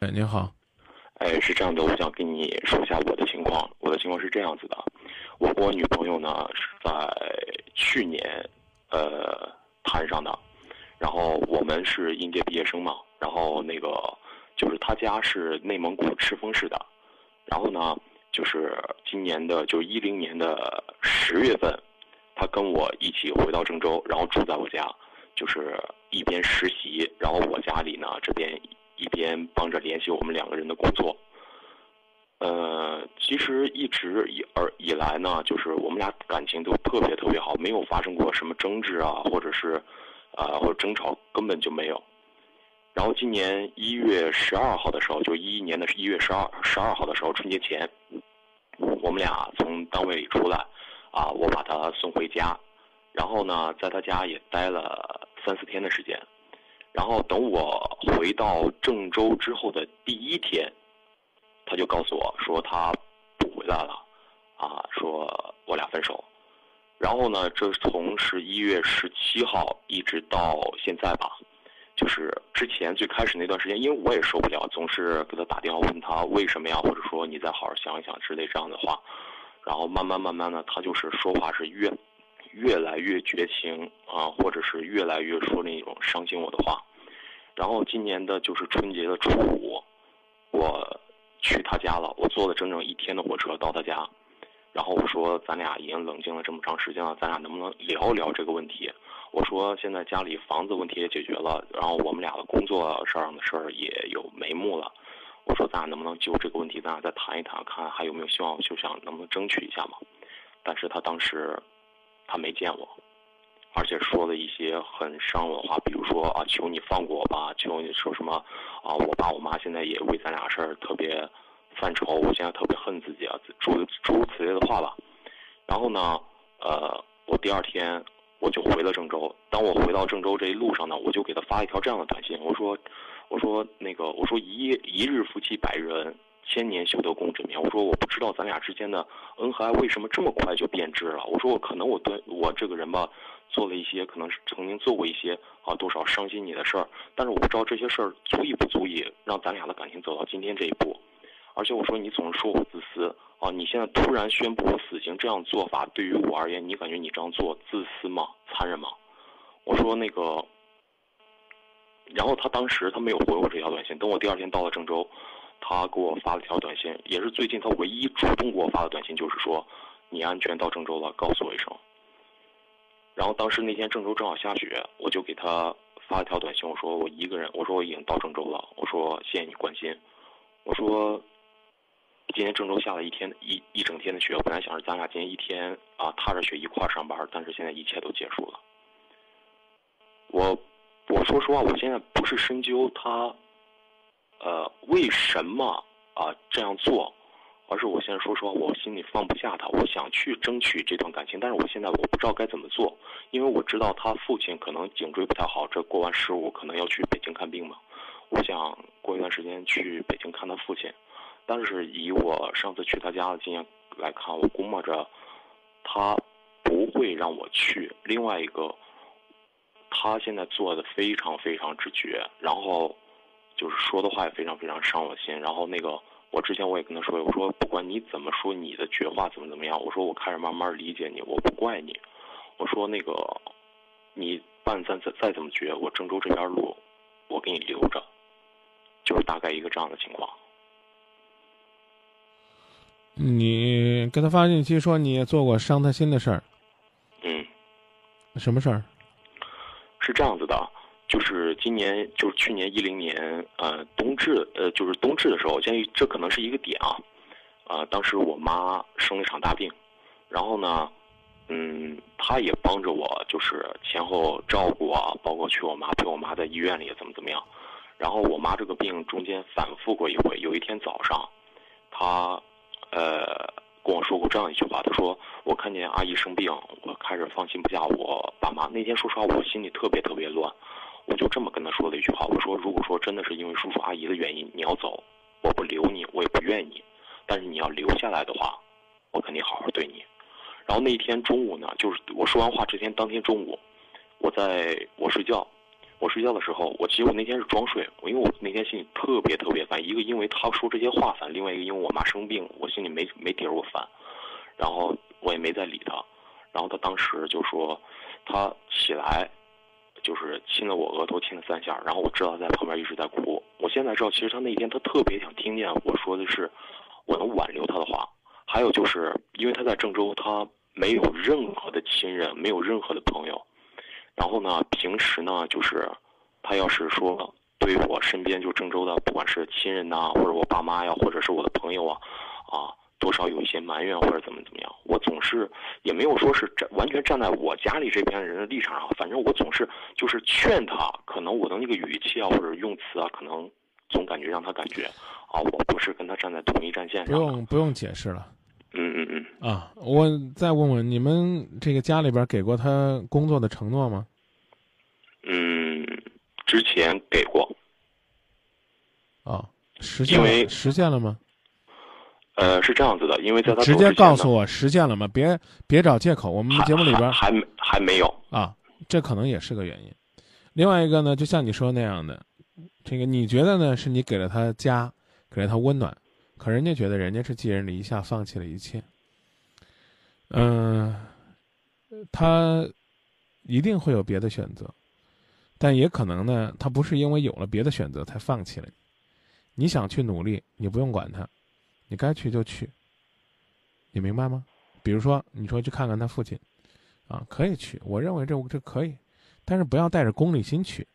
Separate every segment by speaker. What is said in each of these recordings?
Speaker 1: 哎，您好。
Speaker 2: 哎，是这样的，我想跟你说一下我的情况。我的情况是这样子的，我和我女朋友呢是在去年，呃，谈上的。然后我们是应届毕业生嘛，然后那个就是他家是内蒙古赤峰市的。然后呢，就是今年的，就一零年的十月份，他跟我一起回到郑州，然后住在我家，就是一边实习，然后我家里呢这边。一边帮着联系我们两个人的工作，呃，其实一直以而以来呢，就是我们俩感情都特别特别好，没有发生过什么争执啊，或者是，呃，或者争吵根本就没有。然后今年一月十二号的时候，就一一年的一月十二十二号的时候，春节前，我们俩从单位里出来，啊，我把他送回家，然后呢，在他家也待了三四天的时间。然后等我回到郑州之后的第一天，他就告诉我说他不回来了，啊，说我俩分手。然后呢，这从十一月十七号一直到现在吧，就是之前最开始那段时间，因为我也受不了，总是给他打电话问他为什么呀，或者说你再好好想一想之类这样的话。然后慢慢慢慢的，他就是说话是越越来越绝情啊，或者是越来越说那种伤心我的话。然后今年的就是春节的初五，我去他家了。我坐了整整一天的火车到他家，然后我说：“咱俩已经冷静了这么长时间了，咱俩能不能聊一聊这个问题？”我说：“现在家里房子问题也解决了，然后我们俩的工作上的事儿也有眉目了。我说咱俩能不能就这个问题，咱俩再谈一谈，看还有没有希望，就想能不能争取一下嘛？”但是他当时他没见我。而且说了一些很伤我的话，比如说啊，求你放过我吧，求你说什么啊，我爸我妈现在也为咱俩事儿特别犯愁，我现在特别恨自己啊，诸诸如此类的话吧。然后呢，呃，我第二天我就回了郑州。当我回到郑州这一路上呢，我就给他发一条这样的短信，我说，我说那个，我说一一日夫妻百日恩，千年修得共枕眠。我说我不知道咱俩之间的恩和爱为什么这么快就变质了。我说我可能我对我这个人吧。做了一些可能是曾经做过一些啊多少伤心你的事儿，但是我不知道这些事儿足以不足以让咱俩的感情走到今天这一步。而且我说你总是说我自私啊，你现在突然宣布我死刑，这样做法对于我而言，你感觉你这样做自私吗？残忍吗？我说那个，然后他当时他没有回我这条短信。等我第二天到了郑州，他给我发了条短信，也是最近他唯一主动给我发的短信，就是说你安全到郑州了，告诉我一声。然后当时那天郑州正好下雪，我就给他发了条短信，我说我一个人，我说我已经到郑州了，我说谢谢你关心，我说今天郑州下了一天一一整天的雪，我本来想着咱俩今天一天啊踏着雪一块儿上班，但是现在一切都结束了。我我说实话，我现在不是深究他，呃为什么啊这样做。而是我现在说实话，我心里放不下他，我想去争取这段感情，但是我现在我不知道该怎么做，因为我知道他父亲可能颈椎不太好，这过完十五可能要去北京看病嘛。我想过一段时间去北京看他父亲，但是以我上次去他家的经验来看，我估摸着他不会让我去。另外一个，他现在做的非常非常之绝，然后就是说的话也非常非常伤我心，然后那个。我之前我也跟他说，我说不管你怎么说你的绝话怎么怎么样，我说我开始慢慢理解你，我不怪你。我说那个，你办再再再怎么绝，我郑州这边路，我给你留着，就是大概一个这样的情况。
Speaker 1: 你给他发信息说你也做过伤他心的事儿。
Speaker 2: 嗯。
Speaker 1: 什么事儿？
Speaker 2: 是这样子的。就是今年，就是去年一零年，呃，冬至，呃，就是冬至的时候，我建议这可能是一个点啊，啊，当时我妈生了一场大病，然后呢，嗯，她也帮着我，就是前后照顾啊，包括去我妈陪我妈在医院里怎么怎么样，然后我妈这个病中间反复过一回，有一天早上，她，呃，跟我说过这样一句话，她说我看见阿姨生病，我开始放心不下我爸妈，那天说实话，我心里特别特别乱。我就这么跟他说了一句话，我说：“如果说真的是因为叔叔阿姨的原因你要走，我不留你，我也不怨你。但是你要留下来的话，我肯定好好对你。”然后那一天中午呢，就是我说完话这天当天中午，我在我睡觉，我睡觉的时候，我其实我那天是装睡，因为我那天心里特别特别烦，一个因为他说这些话烦，另外一个因为我妈生病，我心里没没底儿，我烦，然后我也没再理他，然后他当时就说，他起来，就是亲了我额头亲了三下，然后我知道他在旁边一直在哭，我现在知道其实他那天他特别想听见我说的是，我能挽留他的话，还有就是因为他在郑州，他没有任何的亲人，没有任何的朋友。然后呢，平时呢，就是他要是说对我身边就郑州的，不管是亲人呐，或者我爸妈呀，或者是我的朋友啊，啊，多少有一些埋怨或者怎么怎么样，我总是也没有说是站完全站在我家里这边人的立场上，反正我总是就是劝他，可能我的那个语气啊或者用词啊，可能总感觉让他感觉啊，我不是跟他站在同一战线
Speaker 1: 上。不用不用解释了。
Speaker 2: 嗯嗯
Speaker 1: 嗯啊，我再问问你们，这个家里边给过他工作的承诺吗？
Speaker 2: 嗯，之前给过。
Speaker 1: 啊，实现实现了吗？
Speaker 2: 呃，是这样子的，因为在他
Speaker 1: 直接告诉我实现了吗？别别找借口，我们节目里边
Speaker 2: 还没还没有
Speaker 1: 啊，这可能也是个原因。另外一个呢，就像你说那样的，这个你觉得呢？是你给了他家，给了他温暖。可人家觉得人家是寄人篱下，放弃了一切。嗯，他一定会有别的选择，但也可能呢，他不是因为有了别的选择才放弃了你。你想去努力，你不用管他，你该去就去。你明白吗？比如说，你说去看看他父亲，啊，可以去，我认为这这可以，但是不要带着功利心去，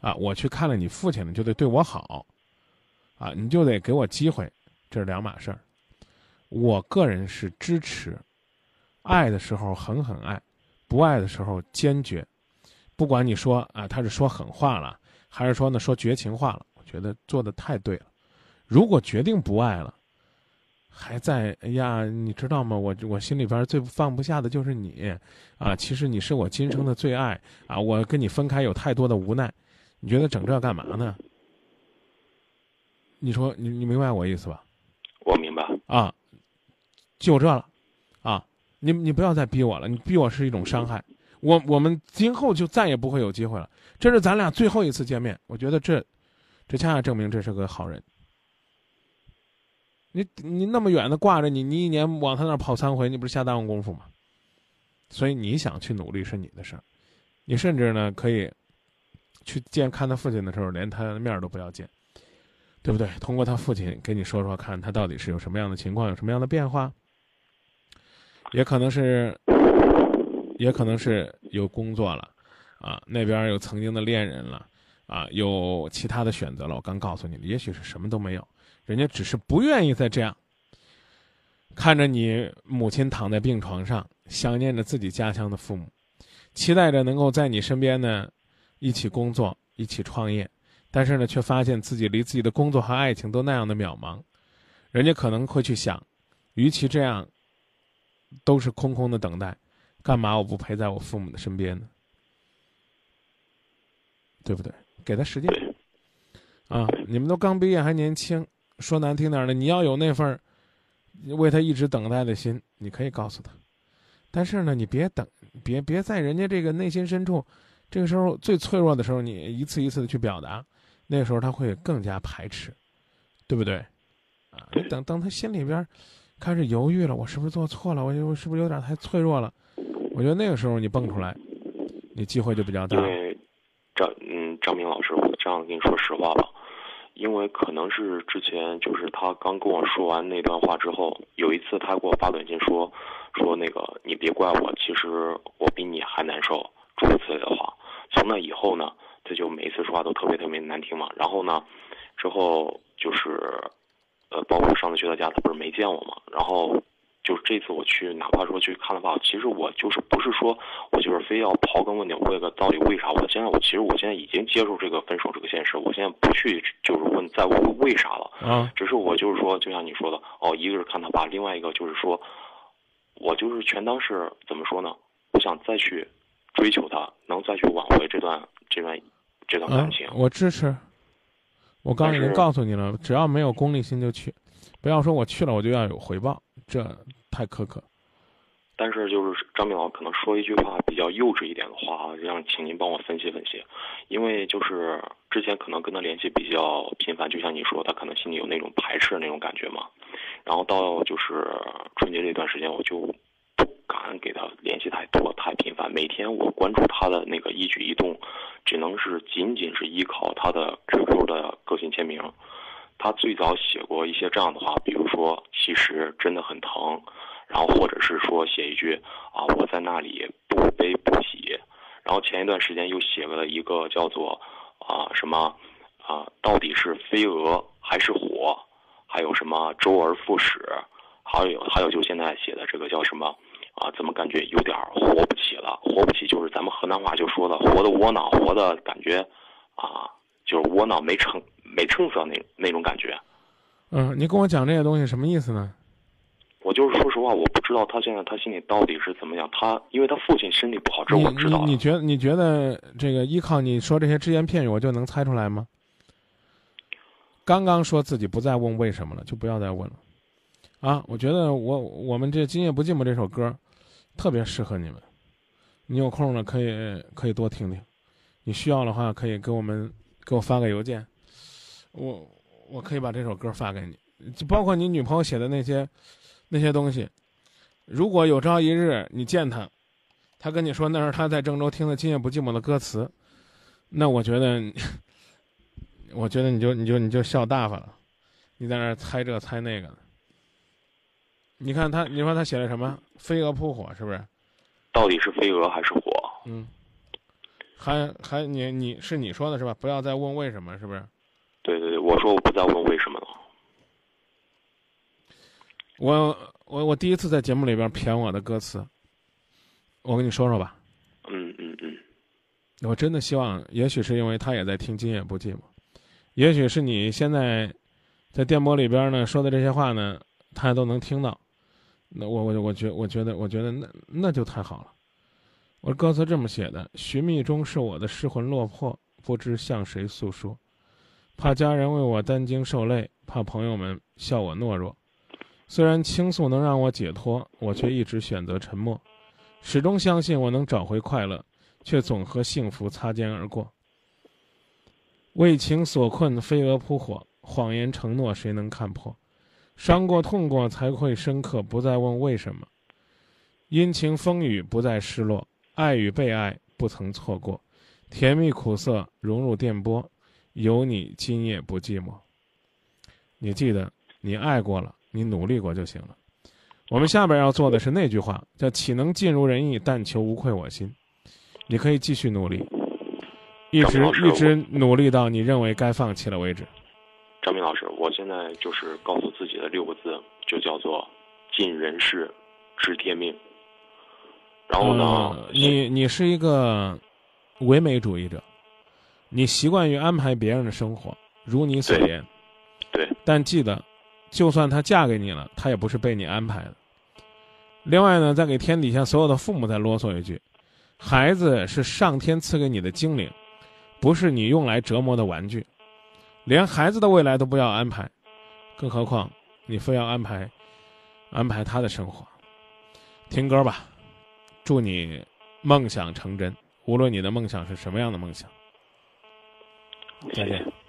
Speaker 1: 啊，我去看了你父亲了，就得对我好，啊，你就得给我机会。这是两码事儿，我个人是支持，爱的时候狠狠爱，不爱的时候坚决。不管你说啊，他是说狠话了，还是说呢说绝情话了，我觉得做的太对了。如果决定不爱了，还在哎呀，你知道吗？我我心里边最放不下的就是你啊！其实你是我今生的最爱啊！我跟你分开有太多的无奈，你觉得整这干嘛呢？你说你你明白我意思吧？
Speaker 2: 我明白
Speaker 1: 啊，就这了，啊，你你不要再逼我了，你逼我是一种伤害，我我们今后就再也不会有机会了，这是咱俩最后一次见面，我觉得这，这恰恰证明这是个好人。你你那么远的挂着你，你一年往他那儿跑三回，你不是瞎耽误功夫吗？所以你想去努力是你的事儿，你甚至呢可以去见看他父亲的时候，连他的面都不要见。对不对？通过他父亲给你说说看，他到底是有什么样的情况，有什么样的变化？也可能是，也可能是有工作了，啊，那边有曾经的恋人了，啊，有其他的选择了。我刚告诉你了，也许是什么都没有，人家只是不愿意再这样，看着你母亲躺在病床上，想念着自己家乡的父母，期待着能够在你身边呢，一起工作，一起创业。但是呢，却发现自己离自己的工作和爱情都那样的渺茫，人家可能会去想，与其这样，都是空空的等待，干嘛我不陪在我父母的身边呢？对不对？给他时间，啊，你们都刚毕业还年轻，说难听点的，你要有那份为他一直等待的心，你可以告诉他。但是呢，你别等，别别在人家这个内心深处，这个时候最脆弱的时候，你一次一次的去表达。那个时候他会更加排斥，对不对？啊，你等等他心里边开始犹豫了，我是不是做错了？我我是不是有点太脆弱了？我觉得那个时候你蹦出来，你机会就比较大。
Speaker 2: 因为张嗯张明老师，我这样跟你说实话吧，因为可能是之前就是他刚跟我说完那段话之后，有一次他给我发短信说说那个你别怪我，其实我比你还难受，诸如此类的话。从那以后呢？他就每一次说话都特别特别难听嘛，然后呢，之后就是，呃，包括上次去他家，他不是没见我嘛，然后，就是这次我去，哪怕说去看了爸，其实我就是不是说我就是非要刨根问底问个到底为啥？我现在我其实我现在已经接受这个分手这个现实，我现在不去就是问再问为啥了，
Speaker 1: 啊，
Speaker 2: 只是我就是说，就像你说的，哦，一个是看他爸，另外一个就是说，我就是全当是怎么说呢？我想再去追求他，能再去挽回这段这段。这段感情，
Speaker 1: 我支持。我刚已经告诉你了，只要没有功利心就去，不要说我去了我就要有回报，这太苛刻。
Speaker 2: 但是就是张明老可能说一句话比较幼稚一点的话啊，让请您帮我分析分析，因为就是之前可能跟他联系比较频繁，就像你说，他可能心里有那种排斥的那种感觉嘛。然后到就是春节这段时间，我就不敢给他联系太多、太频繁。每天我关注他的那个一举一动，只能是仅仅是依靠他的 QQ 的个性签名。他最早写过一些这样的话，比如说“其实真的很疼”，然后或者是说写一句“啊，我在那里不悲不喜”，然后前一段时间又写了一个叫做“啊什么啊到底是飞蛾还是火”，还有什么“周而复始”，还有还有就现在写的这个叫什么啊？怎么感觉有点活不起了？活不起就是咱们河南话就说的“活的窝囊”，活的感觉啊，就是窝囊没成。没成色那那种感觉，
Speaker 1: 嗯，你跟我讲这些东西什么意思呢？
Speaker 2: 我就是说实话，我不知道他现在他心里到底是怎么样。他因为他父亲身体不好，这我知道。
Speaker 1: 你你觉得你觉得这个依靠你说这些只言片语，我就能猜出来吗？刚刚说自己不再问为什么了，就不要再问了。啊，我觉得我我们这《今夜不寂寞》这首歌特别适合你们。你有空了可以可以多听听，你需要的话可以给我们给我发个邮件。我我可以把这首歌发给你，就包括你女朋友写的那些那些东西。如果有朝一日你见他，他跟你说那是他在郑州听的《今夜不寂寞》的歌词，那我觉得，我觉得你就你就你就笑大发了，你在那猜这猜那个的。你看他，你说他写了什么？飞蛾扑火是不是？
Speaker 2: 到底是飞蛾还是火？
Speaker 1: 嗯。还还你你是你说的是吧？不要再问为什么，是不是？
Speaker 2: 我说我不再问为什么了。
Speaker 1: 我我我第一次在节目里边谝我的歌词，我跟你说说吧。
Speaker 2: 嗯嗯嗯。
Speaker 1: 我真的希望，也许是因为他也在听《今夜不寂寞》，也许是你现在在电波里边呢说的这些话呢，他都能听到。那我我我觉我觉得我觉得那那就太好了。我歌词这么写的：寻觅中是我的失魂落魄，不知向谁诉说。怕家人为我担惊受累，怕朋友们笑我懦弱。虽然倾诉能让我解脱，我却一直选择沉默。始终相信我能找回快乐，却总和幸福擦肩而过。为情所困，飞蛾扑火，谎言承诺谁能看破？伤过痛过才会深刻，不再问为什么。阴晴风雨不再失落，爱与被爱不曾错过，甜蜜苦涩融入电波。有你，今夜不寂寞。你记得，你爱过了，你努力过就行了。我们下边要做的是那句话，叫“岂能尽如人意，但求无愧我心”。你可以继续努力，一直一直努力到你认为该放弃了为止。
Speaker 2: 张明老师，我现在就是告诉自己的六个字，就叫做“尽人事，知天命”。然后呢？
Speaker 1: 你你是一个唯美主义者。你习惯于安排别人的生活，如你所言，
Speaker 2: 对。
Speaker 1: 但记得，就算她嫁给你了，她也不是被你安排的。另外呢，再给天底下所有的父母再啰嗦一句：孩子是上天赐给你的精灵，不是你用来折磨的玩具。连孩子的未来都不要安排，更何况你非要安排安排他的生活。听歌吧，祝你梦想成真，无论你的梦想是什么样的梦想。
Speaker 2: 谢谢。